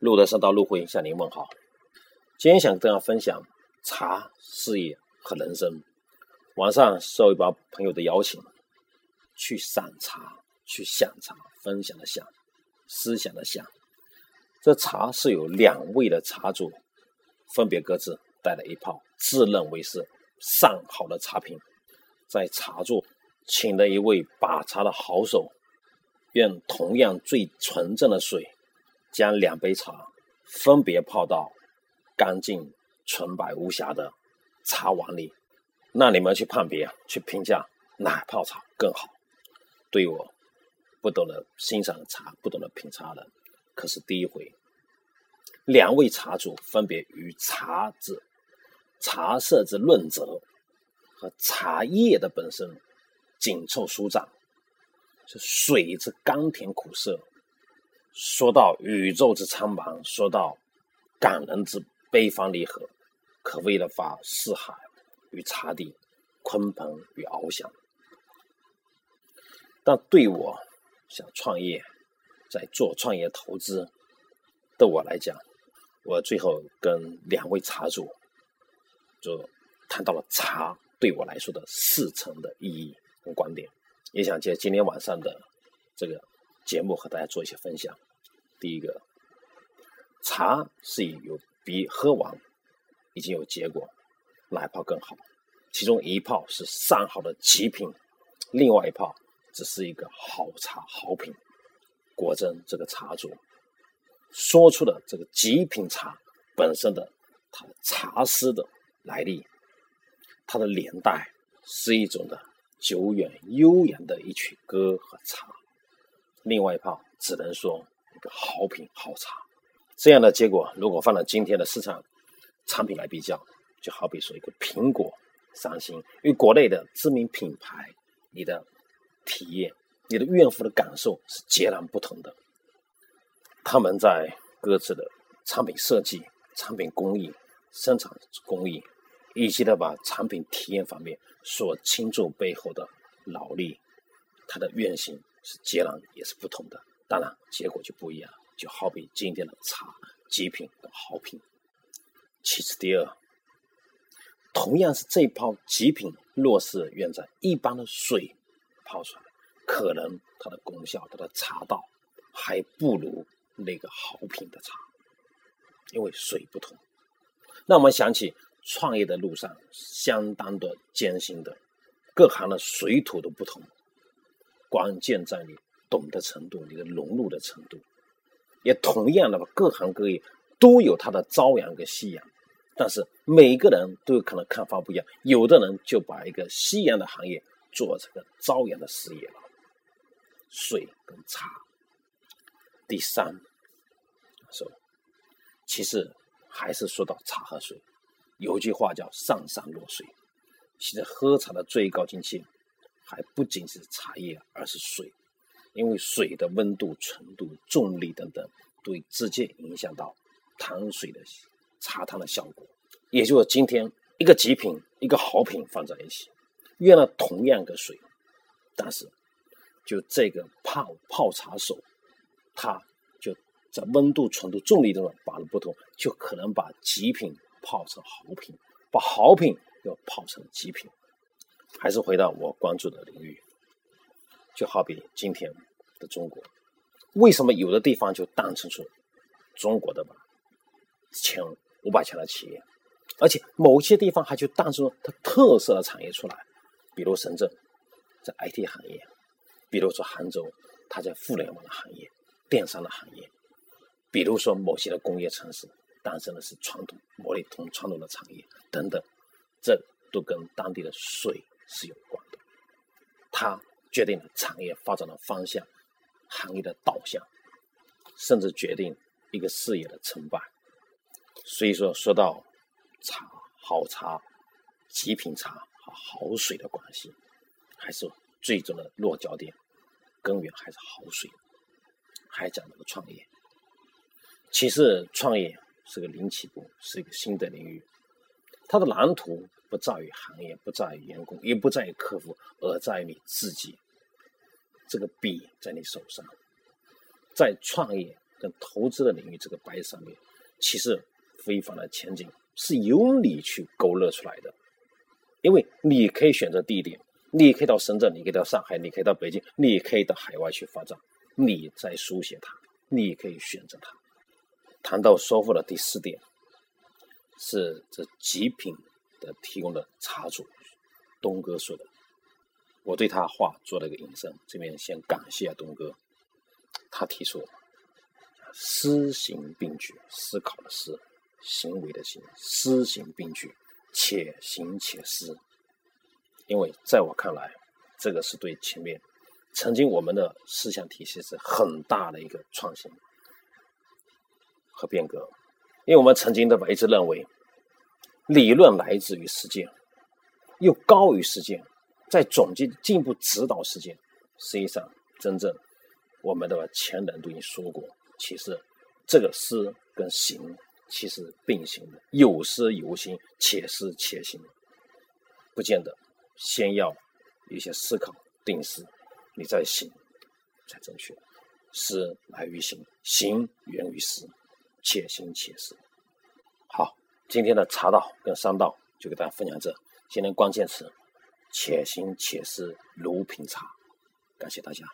路德生到路会向您问好。今天想跟大家分享茶、事业和人生。晚上受一帮朋友的邀请，去赏茶，去享茶，分享的享，思想的想。这茶是有两位的茶主，分别各自带了一泡自认为是上好的茶品，在茶座请了一位把茶的好手，用同样最纯正的水，将两杯茶分别泡到干净纯白无瑕的茶碗里。那你们去判别、去评价哪泡茶更好？对我不懂得欣赏茶、不懂得品茶的，可是第一回。两位茶主分别与茶之茶色之润泽和茶叶的本身紧凑舒展，是水之甘甜苦涩。说到宇宙之苍茫，说到感人之悲欢离合，可谓的把四海。与茶底，鲲鹏与翱翔。但对我想创业，在做创业投资的我来讲，我最后跟两位茶主就谈到了茶对我来说的四层的意义跟观点，也想借今天晚上的这个节目和大家做一些分享。第一个，茶是有比喝完已经有结果。哪一泡更好？其中一泡是上好的极品，另外一泡只是一个好茶好品。果真，这个茶主说出了这个极品茶本身的它的茶师的来历，它的年代是一种的久远悠扬的一曲歌和茶。另外一泡只能说一个好品好茶。这样的结果，如果放到今天的市场产品来比较。就好比说一个苹果、三星与国内的知名品牌，你的体验、你的用户的感受是截然不同的。他们在各自的产品设计、产品工艺、生产工艺，以及的把产品体验方面所倾注背后的劳力，它的愿心是截然也是不同的。当然，结果就不一样。就好比今天的茶，极品的好品。其次，第二。同样是这一泡极品，若是用在一般的水泡出来，可能它的功效、它的茶道还不如那个好品的茶，因为水不同。那我们想起创业的路上相当的艰辛的，各行的水土都不同，关键在你懂的程度，你的融入的程度。也同样的吧，各行各业都有它的朝阳跟夕阳。但是每个人都有可能看法不一样，有的人就把一个夕阳的行业做成个朝阳的事业了。水跟茶，第三，说，其实还是说到茶和水，有句话叫上善若水。其实喝茶的最高境界，还不仅是茶叶，而是水，因为水的温度、纯度、重力等等，都直接影响到糖水的。茶汤的效果，也就是今天一个极品一个好品放在一起，用了同样的水，但是就这个泡泡茶手，他就在温度、纯度、重力等等把的不同，就可能把极品泡成好品，把好品又泡成极品。还是回到我关注的领域，就好比今天的中国，为什么有的地方就诞生出中国的吧前五百强的企业，而且某些地方还就诞生了它特色的产业出来，比如深圳在 IT 行业，比如说杭州它在互联网的行业、电商的行业，比如说某些的工业城市诞生的是传统磨砺同传统的产业等等，这都跟当地的水是有关的，它决定了产业发展的方向、行业的导向，甚至决定一个事业的成败。所以说，说到茶、好茶、极品茶和好水的关系，还是最终的落脚点，根源还是好水。还讲这个创业，其实创业是个零起步，是一个新的领域。它的蓝图不在于行业，不在于员工，也不在于客户，而在于你自己。这个笔在你手上，在创业跟投资的领域这个白上面，其实非凡的前景是由你去勾勒出来的。因为你可以选择地点，你可以到深圳，你可以到上海，你可以到北京，你可以到海外去发展，你在书写它，你可以选择它。谈到收获的第四点，是这极品的提供的茶主东哥说的，我对他话做了一个引申，这边先感谢东哥，他提出思行并举，思考的思，行为的行，思行并举。且行且思，因为在我看来，这个是对前面曾经我们的思想体系是很大的一个创新和变革。因为我们曾经的一直认为，理论来自于实践，又高于实践，在总结进一步指导实践。实际上，真正我们的前人都已经说过，其实这个思跟行。其实并行的，有思有行，且思且行，不见得先要有一些思考定思，你再行才正确。思来于行，行源于思，且行且思。好，今天的茶道跟商道就给大家分享这，今天关键词：且行且思如品茶。感谢大家。